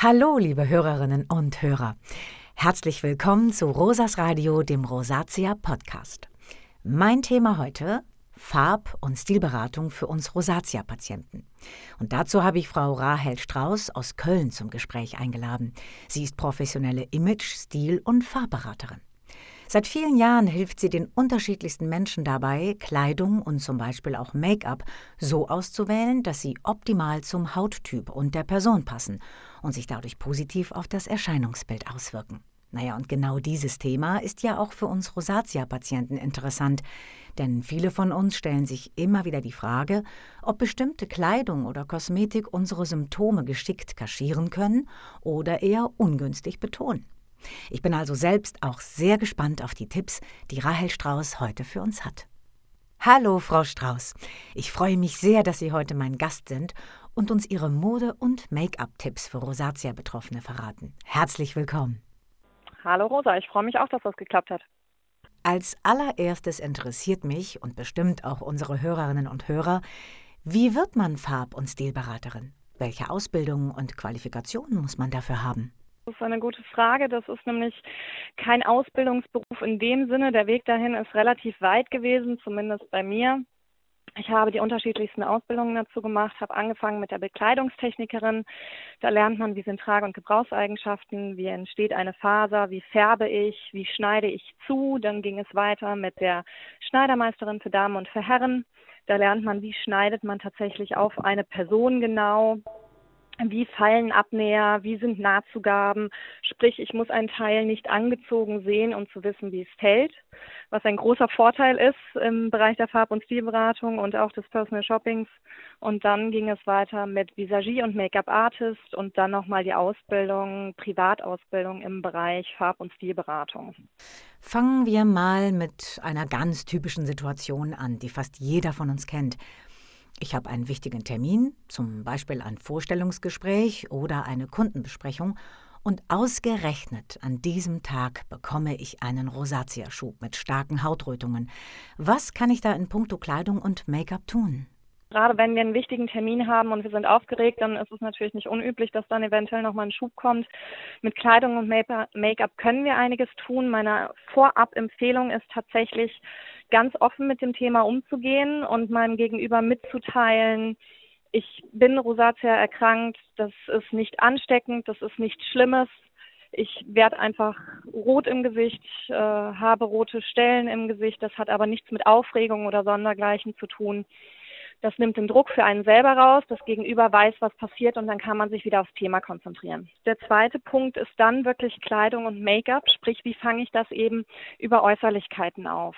Hallo, liebe Hörerinnen und Hörer. Herzlich willkommen zu Rosas Radio, dem Rosatia Podcast. Mein Thema heute: Farb- und Stilberatung für uns Rosatia-Patienten. Und dazu habe ich Frau Rahel Strauß aus Köln zum Gespräch eingeladen. Sie ist professionelle Image-, Stil- und Farbberaterin. Seit vielen Jahren hilft sie den unterschiedlichsten Menschen dabei, Kleidung und zum Beispiel auch Make-up so auszuwählen, dass sie optimal zum Hauttyp und der Person passen und sich dadurch positiv auf das Erscheinungsbild auswirken. Naja, und genau dieses Thema ist ja auch für uns Rosatia-Patienten interessant, denn viele von uns stellen sich immer wieder die Frage, ob bestimmte Kleidung oder Kosmetik unsere Symptome geschickt kaschieren können oder eher ungünstig betonen. Ich bin also selbst auch sehr gespannt auf die Tipps, die Rahel Strauß heute für uns hat. Hallo, Frau Strauß. Ich freue mich sehr, dass Sie heute mein Gast sind und uns Ihre Mode- und Make-up-Tipps für Rosatia-Betroffene verraten. Herzlich willkommen. Hallo Rosa, ich freue mich auch, dass das geklappt hat. Als allererstes interessiert mich und bestimmt auch unsere Hörerinnen und Hörer, wie wird man Farb- und Stilberaterin? Welche Ausbildung und Qualifikationen muss man dafür haben? Das ist eine gute Frage. Das ist nämlich kein Ausbildungsberuf in dem Sinne. Der Weg dahin ist relativ weit gewesen, zumindest bei mir. Ich habe die unterschiedlichsten Ausbildungen dazu gemacht, habe angefangen mit der Bekleidungstechnikerin. Da lernt man, wie sind Trage- und Gebrauchseigenschaften, wie entsteht eine Faser, wie färbe ich, wie schneide ich zu. Dann ging es weiter mit der Schneidermeisterin für Damen und für Herren. Da lernt man, wie schneidet man tatsächlich auf eine Person genau, wie fallen Abnäher, wie sind Nahtzugaben. Sprich, ich muss einen Teil nicht angezogen sehen, um zu wissen, wie es fällt, was ein großer Vorteil ist im Bereich der Farb- und Stilberatung und auch des Personal Shoppings. Und dann ging es weiter mit Visagie und Make-up Artist und dann nochmal die Ausbildung, Privatausbildung im Bereich Farb- und Stilberatung. Fangen wir mal mit einer ganz typischen Situation an, die fast jeder von uns kennt. Ich habe einen wichtigen Termin, zum Beispiel ein Vorstellungsgespräch oder eine Kundenbesprechung, und ausgerechnet an diesem Tag bekomme ich einen Rosatia-Schub mit starken Hautrötungen. Was kann ich da in puncto Kleidung und Make-up tun? Gerade wenn wir einen wichtigen Termin haben und wir sind aufgeregt, dann ist es natürlich nicht unüblich, dass dann eventuell nochmal ein Schub kommt. Mit Kleidung und Make-up können wir einiges tun. Meine Vorab-Empfehlung ist tatsächlich, ganz offen mit dem Thema umzugehen und meinem Gegenüber mitzuteilen, ich bin Rosatia erkrankt, das ist nicht ansteckend, das ist nichts Schlimmes. Ich werde einfach rot im Gesicht, äh, habe rote Stellen im Gesicht. Das hat aber nichts mit Aufregung oder Sondergleichen zu tun. Das nimmt den Druck für einen selber raus. Das Gegenüber weiß, was passiert und dann kann man sich wieder aufs Thema konzentrieren. Der zweite Punkt ist dann wirklich Kleidung und Make-up. Sprich, wie fange ich das eben über Äußerlichkeiten auf?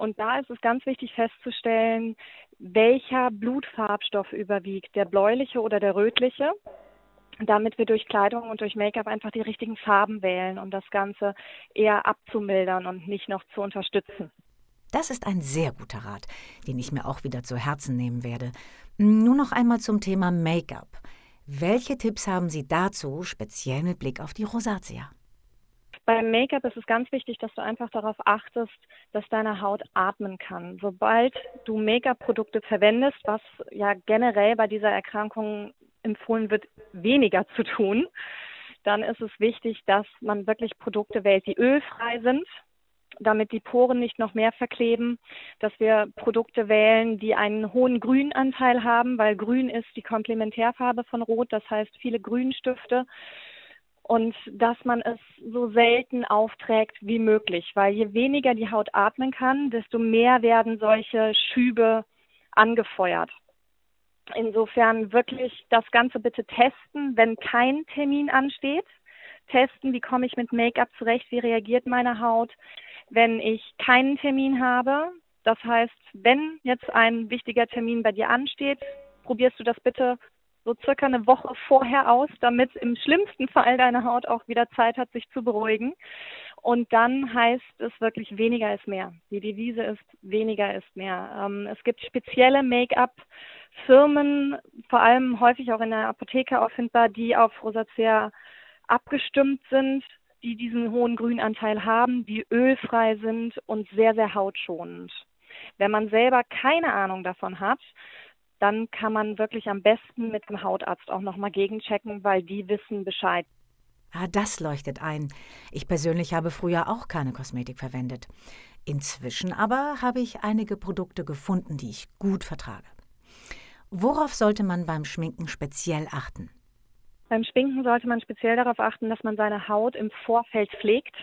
Und da ist es ganz wichtig festzustellen, welcher Blutfarbstoff überwiegt, der bläuliche oder der rötliche damit wir durch Kleidung und durch Make-up einfach die richtigen Farben wählen, um das Ganze eher abzumildern und nicht noch zu unterstützen. Das ist ein sehr guter Rat, den ich mir auch wieder zu Herzen nehmen werde. Nur noch einmal zum Thema Make-up. Welche Tipps haben Sie dazu, speziell mit Blick auf die Rosatia? Beim Make-up ist es ganz wichtig, dass du einfach darauf achtest, dass deine Haut atmen kann. Sobald du Make-up-Produkte verwendest, was ja generell bei dieser Erkrankung empfohlen wird, weniger zu tun, dann ist es wichtig, dass man wirklich Produkte wählt, die ölfrei sind, damit die Poren nicht noch mehr verkleben, dass wir Produkte wählen, die einen hohen Grünanteil haben, weil Grün ist die Komplementärfarbe von Rot, das heißt viele Grünstifte und dass man es so selten aufträgt wie möglich, weil je weniger die Haut atmen kann, desto mehr werden solche Schübe angefeuert. Insofern wirklich das Ganze bitte testen, wenn kein Termin ansteht. Testen, wie komme ich mit Make-up zurecht, wie reagiert meine Haut, wenn ich keinen Termin habe. Das heißt, wenn jetzt ein wichtiger Termin bei dir ansteht, probierst du das bitte so circa eine Woche vorher aus, damit im schlimmsten Fall deine Haut auch wieder Zeit hat, sich zu beruhigen. Und dann heißt es wirklich, weniger ist mehr. Die Devise ist, weniger ist mehr. Ähm, es gibt spezielle Make-up-Firmen, vor allem häufig auch in der Apotheke auffindbar, die auf Rosacea abgestimmt sind, die diesen hohen Grünanteil haben, die ölfrei sind und sehr, sehr hautschonend. Wenn man selber keine Ahnung davon hat, dann kann man wirklich am besten mit dem Hautarzt auch nochmal gegenchecken, weil die wissen Bescheid. Ah, das leuchtet ein. Ich persönlich habe früher auch keine Kosmetik verwendet. Inzwischen aber habe ich einige Produkte gefunden, die ich gut vertrage. Worauf sollte man beim Schminken speziell achten? Beim Schminken sollte man speziell darauf achten, dass man seine Haut im Vorfeld pflegt.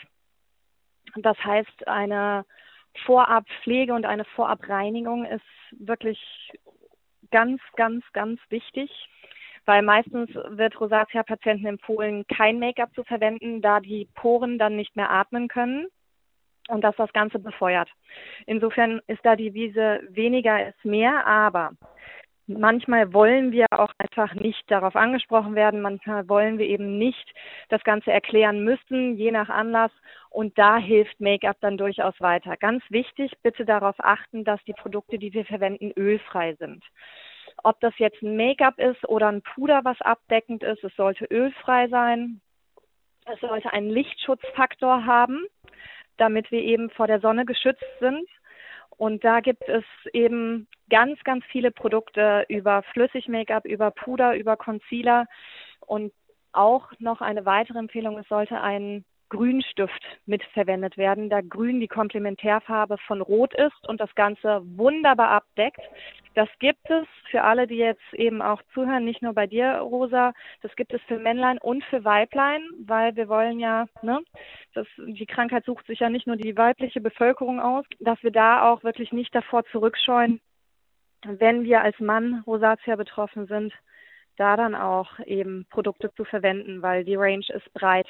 Das heißt, eine Vorabpflege und eine Vorabreinigung ist wirklich ganz, ganz, ganz wichtig, weil meistens wird Rosatia-Patienten empfohlen, kein Make-up zu verwenden, da die Poren dann nicht mehr atmen können und das das Ganze befeuert. Insofern ist da die Wiese weniger ist mehr, aber Manchmal wollen wir auch einfach nicht darauf angesprochen werden. Manchmal wollen wir eben nicht das Ganze erklären müssen, je nach Anlass. Und da hilft Make-up dann durchaus weiter. Ganz wichtig, bitte darauf achten, dass die Produkte, die wir verwenden, ölfrei sind. Ob das jetzt ein Make-up ist oder ein Puder, was abdeckend ist, es sollte ölfrei sein. Es sollte einen Lichtschutzfaktor haben, damit wir eben vor der Sonne geschützt sind. Und da gibt es eben ganz, ganz viele Produkte über Flüssig-Make-up, über Puder, über Concealer und auch noch eine weitere Empfehlung, es sollte ein Grünstift mitverwendet werden, da Grün die Komplementärfarbe von Rot ist und das Ganze wunderbar abdeckt. Das gibt es für alle, die jetzt eben auch zuhören, nicht nur bei dir, Rosa, das gibt es für Männlein und für Weiblein, weil wir wollen ja, ne, das, die Krankheit sucht sich ja nicht nur die weibliche Bevölkerung aus, dass wir da auch wirklich nicht davor zurückscheuen, wenn wir als Mann Rosatia betroffen sind, da dann auch eben Produkte zu verwenden, weil die Range ist breit.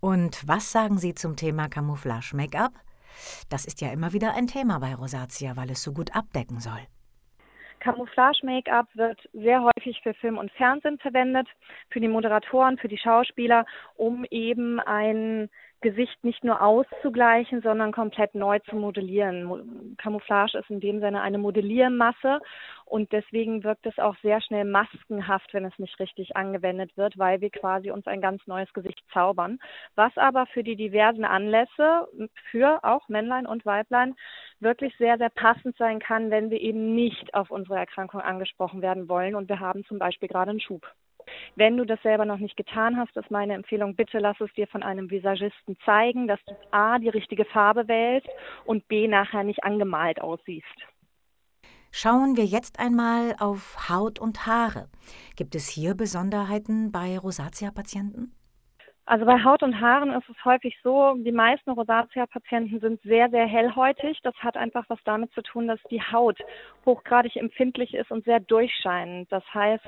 Und was sagen Sie zum Thema Camouflage-Make-up? Das ist ja immer wieder ein Thema bei Rosatia, weil es so gut abdecken soll. Camouflage-Make-up wird sehr häufig für Film und Fernsehen verwendet, für die Moderatoren, für die Schauspieler, um eben ein Gesicht nicht nur auszugleichen, sondern komplett neu zu modellieren. Camouflage ist in dem Sinne eine Modelliermasse und deswegen wirkt es auch sehr schnell maskenhaft, wenn es nicht richtig angewendet wird, weil wir quasi uns ein ganz neues Gesicht zaubern. Was aber für die diversen Anlässe, für auch Männlein und Weiblein, wirklich sehr, sehr passend sein kann, wenn wir eben nicht auf unsere Erkrankung angesprochen werden wollen und wir haben zum Beispiel gerade einen Schub. Wenn du das selber noch nicht getan hast, ist meine Empfehlung, bitte lass es dir von einem Visagisten zeigen, dass du A, die richtige Farbe wählst und B, nachher nicht angemalt aussiehst. Schauen wir jetzt einmal auf Haut und Haare. Gibt es hier Besonderheiten bei Rosatia-Patienten? Also bei Haut und Haaren ist es häufig so, die meisten Rosatia-Patienten sind sehr, sehr hellhäutig. Das hat einfach was damit zu tun, dass die Haut hochgradig empfindlich ist und sehr durchscheinend. Das heißt,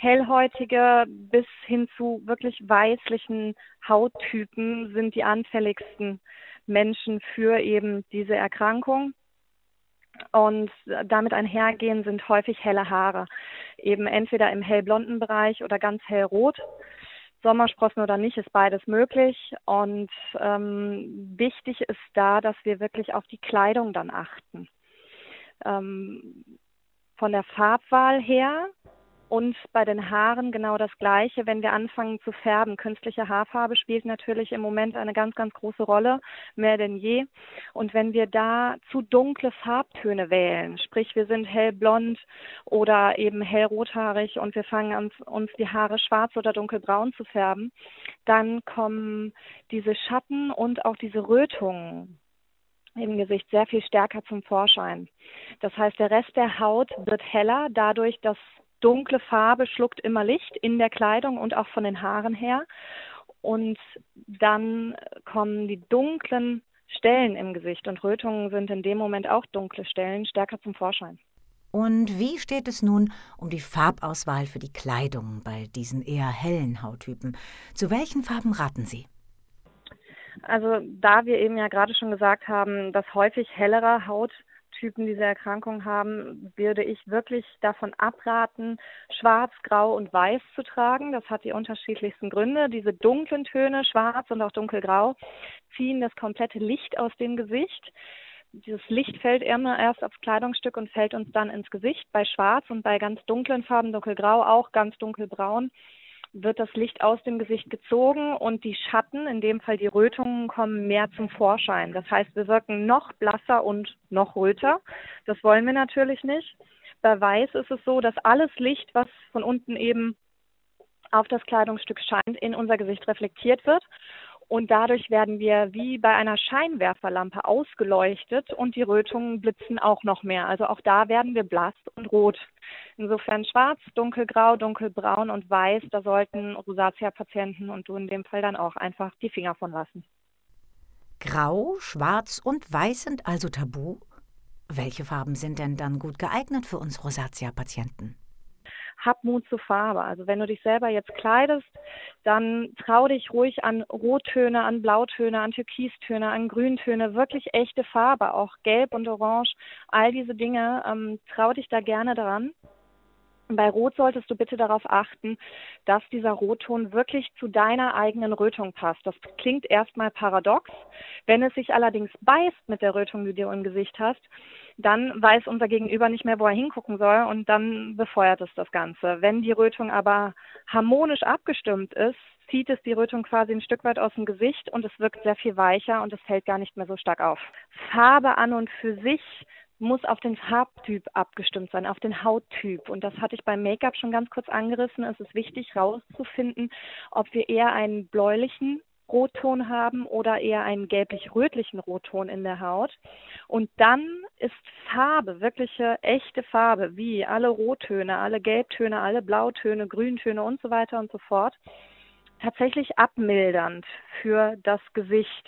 hellhäutige bis hin zu wirklich weißlichen Hauttypen sind die anfälligsten Menschen für eben diese Erkrankung. Und damit einhergehen sind häufig helle Haare, eben entweder im hellblonden Bereich oder ganz hellrot. Sommersprossen oder nicht, ist beides möglich. Und ähm, wichtig ist da, dass wir wirklich auf die Kleidung dann achten. Ähm, von der Farbwahl her und bei den Haaren genau das Gleiche, wenn wir anfangen zu färben. Künstliche Haarfarbe spielt natürlich im Moment eine ganz, ganz große Rolle, mehr denn je. Und wenn wir da zu dunkle Farbtöne wählen, sprich wir sind hellblond oder eben hellrothaarig und wir fangen an, uns die Haare schwarz oder dunkelbraun zu färben, dann kommen diese Schatten und auch diese Rötungen im Gesicht sehr viel stärker zum Vorschein. Das heißt, der Rest der Haut wird heller dadurch, dass dunkle Farbe schluckt immer Licht in der Kleidung und auch von den Haaren her. Und dann kommen die dunklen Stellen im Gesicht und Rötungen sind in dem Moment auch dunkle Stellen stärker zum Vorschein. Und wie steht es nun um die Farbauswahl für die Kleidung bei diesen eher hellen Hauttypen? Zu welchen Farben raten Sie? Also da wir eben ja gerade schon gesagt haben, dass häufig hellere Haut Typen diese Erkrankung haben, würde ich wirklich davon abraten, schwarz, grau und weiß zu tragen. Das hat die unterschiedlichsten Gründe. Diese dunklen Töne, schwarz und auch dunkelgrau, ziehen das komplette Licht aus dem Gesicht. Dieses Licht fällt immer erst aufs Kleidungsstück und fällt uns dann ins Gesicht. Bei schwarz und bei ganz dunklen Farben, dunkelgrau, auch ganz dunkelbraun, wird das Licht aus dem Gesicht gezogen und die Schatten, in dem Fall die Rötungen, kommen mehr zum Vorschein. Das heißt, wir wirken noch blasser und noch röter. Das wollen wir natürlich nicht. Bei Weiß ist es so, dass alles Licht, was von unten eben auf das Kleidungsstück scheint, in unser Gesicht reflektiert wird. Und dadurch werden wir wie bei einer Scheinwerferlampe ausgeleuchtet und die Rötungen blitzen auch noch mehr. Also auch da werden wir blass und rot. Insofern schwarz, dunkelgrau, dunkelbraun und weiß, da sollten Rosatia-Patienten und du in dem Fall dann auch einfach die Finger von lassen. Grau, schwarz und weiß sind also tabu? Welche Farben sind denn dann gut geeignet für uns Rosatia-Patienten? Hab Mut zur Farbe. Also wenn du dich selber jetzt kleidest, dann trau dich ruhig an Rottöne, an Blautöne, an Türkistöne, an Grüntöne, wirklich echte Farbe, auch Gelb und Orange, all diese Dinge. Ähm, trau dich da gerne dran. Bei Rot solltest du bitte darauf achten, dass dieser Rotton wirklich zu deiner eigenen Rötung passt. Das klingt erstmal paradox. Wenn es sich allerdings beißt mit der Rötung, die du im Gesicht hast, dann weiß unser Gegenüber nicht mehr, wo er hingucken soll und dann befeuert es das Ganze. Wenn die Rötung aber harmonisch abgestimmt ist, zieht es die Rötung quasi ein Stück weit aus dem Gesicht und es wirkt sehr viel weicher und es fällt gar nicht mehr so stark auf. Farbe an und für sich muss auf den Farbtyp abgestimmt sein, auf den Hauttyp. Und das hatte ich beim Make-up schon ganz kurz angerissen. Es ist wichtig herauszufinden, ob wir eher einen bläulichen Rotton haben oder eher einen gelblich-rötlichen Rotton in der Haut. Und dann ist Farbe, wirkliche echte Farbe, wie alle Rottöne, alle Gelbtöne, alle Blautöne, Grüntöne und so weiter und so fort, tatsächlich abmildernd für das Gesicht,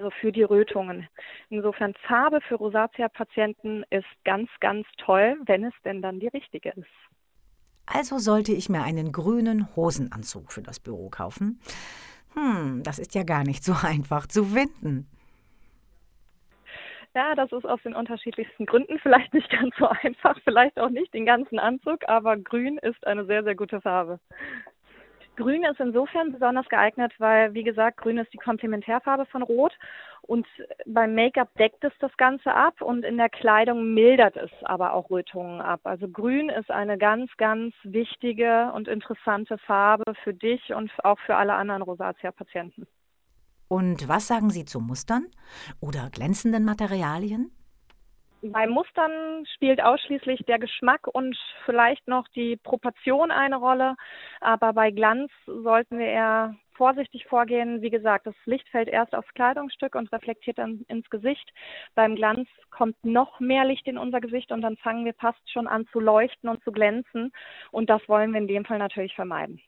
also für die Rötungen. Insofern Farbe für Rosatia-Patienten ist ganz, ganz toll, wenn es denn dann die richtige ist. Also sollte ich mir einen grünen Hosenanzug für das Büro kaufen. Hm, das ist ja gar nicht so einfach zu finden. Ja, das ist aus den unterschiedlichsten Gründen vielleicht nicht ganz so einfach, vielleicht auch nicht den ganzen Anzug, aber grün ist eine sehr, sehr gute Farbe. Grün ist insofern besonders geeignet, weil, wie gesagt, Grün ist die Komplementärfarbe von Rot und beim Make-up deckt es das Ganze ab und in der Kleidung mildert es aber auch Rötungen ab. Also Grün ist eine ganz, ganz wichtige und interessante Farbe für dich und auch für alle anderen Rosatia-Patienten. Und was sagen Sie zu Mustern oder glänzenden Materialien? Bei Mustern spielt ausschließlich der Geschmack und vielleicht noch die Proportion eine Rolle. Aber bei Glanz sollten wir eher vorsichtig vorgehen. Wie gesagt, das Licht fällt erst aufs Kleidungsstück und reflektiert dann ins Gesicht. Beim Glanz kommt noch mehr Licht in unser Gesicht und dann fangen wir fast schon an zu leuchten und zu glänzen. Und das wollen wir in dem Fall natürlich vermeiden.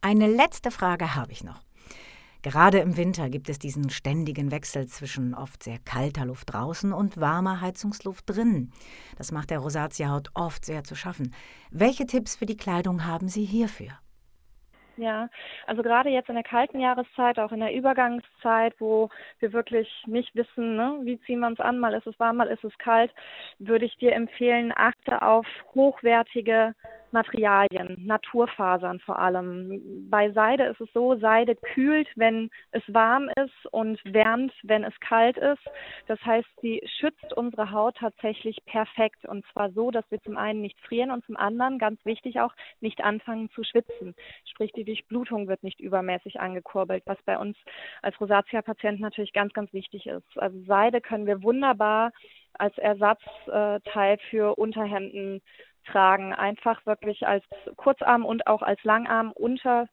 Eine letzte Frage habe ich noch. Gerade im Winter gibt es diesen ständigen Wechsel zwischen oft sehr kalter Luft draußen und warmer Heizungsluft drinnen. Das macht der Rosatia-Haut oft sehr zu schaffen. Welche Tipps für die Kleidung haben Sie hierfür? Ja, also gerade jetzt in der kalten Jahreszeit, auch in der Übergangszeit, wo wir wirklich nicht wissen, ne, wie ziehen wir uns an, mal ist es warm, mal ist es kalt, würde ich dir empfehlen, achte auf hochwertige Materialien, Naturfasern vor allem. Bei Seide ist es so, Seide kühlt, wenn es warm ist und wärmt, wenn es kalt ist. Das heißt, sie schützt unsere Haut tatsächlich perfekt und zwar so, dass wir zum einen nicht frieren und zum anderen, ganz wichtig auch, nicht anfangen zu schwitzen. Sprich, die Durchblutung wird nicht übermäßig angekurbelt, was bei uns als Rosatia-Patienten natürlich ganz, ganz wichtig ist. Also Seide können wir wunderbar als Ersatzteil für Unterhemden tragen, einfach wirklich als Kurzarm und auch als Langarm unter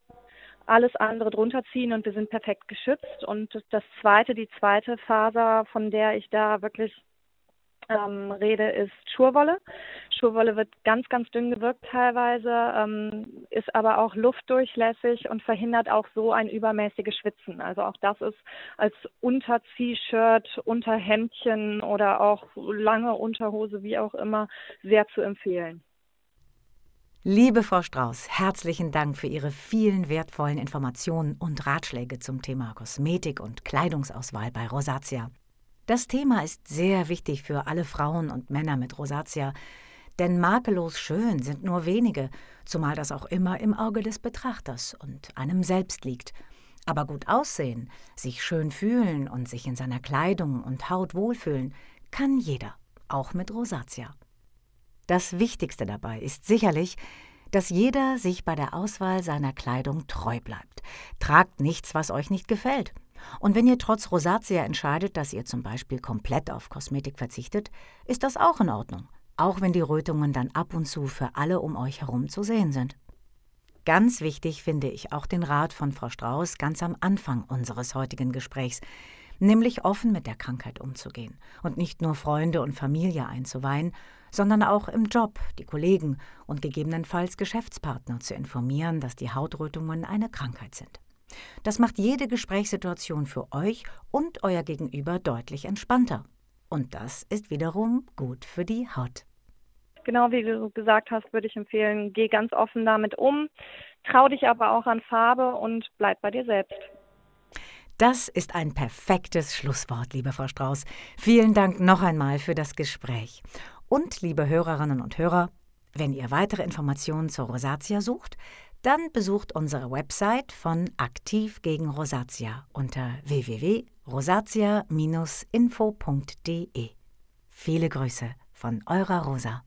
alles andere drunter ziehen und wir sind perfekt geschützt. Und das zweite, die zweite Faser, von der ich da wirklich ähm, rede, ist Schurwolle. Schurwolle wird ganz, ganz dünn gewirkt teilweise, ähm, ist aber auch luftdurchlässig und verhindert auch so ein übermäßiges Schwitzen. Also auch das ist als Unter-T-Shirt, Unterhemdchen oder auch lange Unterhose, wie auch immer, sehr zu empfehlen. Liebe Frau Strauß, herzlichen Dank für Ihre vielen wertvollen Informationen und Ratschläge zum Thema Kosmetik und Kleidungsauswahl bei Rosatia. Das Thema ist sehr wichtig für alle Frauen und Männer mit Rosatia, denn makellos schön sind nur wenige, zumal das auch immer im Auge des Betrachters und einem selbst liegt. Aber gut aussehen, sich schön fühlen und sich in seiner Kleidung und Haut wohlfühlen, kann jeder, auch mit Rosatia. Das Wichtigste dabei ist sicherlich, dass jeder sich bei der Auswahl seiner Kleidung treu bleibt. Tragt nichts, was euch nicht gefällt. Und wenn ihr trotz Rosatia entscheidet, dass ihr zum Beispiel komplett auf Kosmetik verzichtet, ist das auch in Ordnung. auch wenn die Rötungen dann ab und zu für alle um euch herum zu sehen sind. Ganz wichtig finde ich auch den Rat von Frau Strauß ganz am Anfang unseres heutigen Gesprächs, nämlich offen mit der Krankheit umzugehen und nicht nur Freunde und Familie einzuweihen, sondern auch im Job die Kollegen und gegebenenfalls Geschäftspartner zu informieren, dass die Hautrötungen eine Krankheit sind. Das macht jede Gesprächssituation für euch und euer Gegenüber deutlich entspannter. Und das ist wiederum gut für die Haut genau wie du gesagt hast, würde ich empfehlen, geh ganz offen damit um, trau dich aber auch an Farbe und bleib bei dir selbst. Das ist ein perfektes Schlusswort, liebe Frau Strauß. Vielen Dank noch einmal für das Gespräch. Und liebe Hörerinnen und Hörer, wenn ihr weitere Informationen zur Rosatia sucht, dann besucht unsere Website von Aktiv gegen Rosatia unter www.rosatia-info.de. Viele Grüße von eurer Rosa.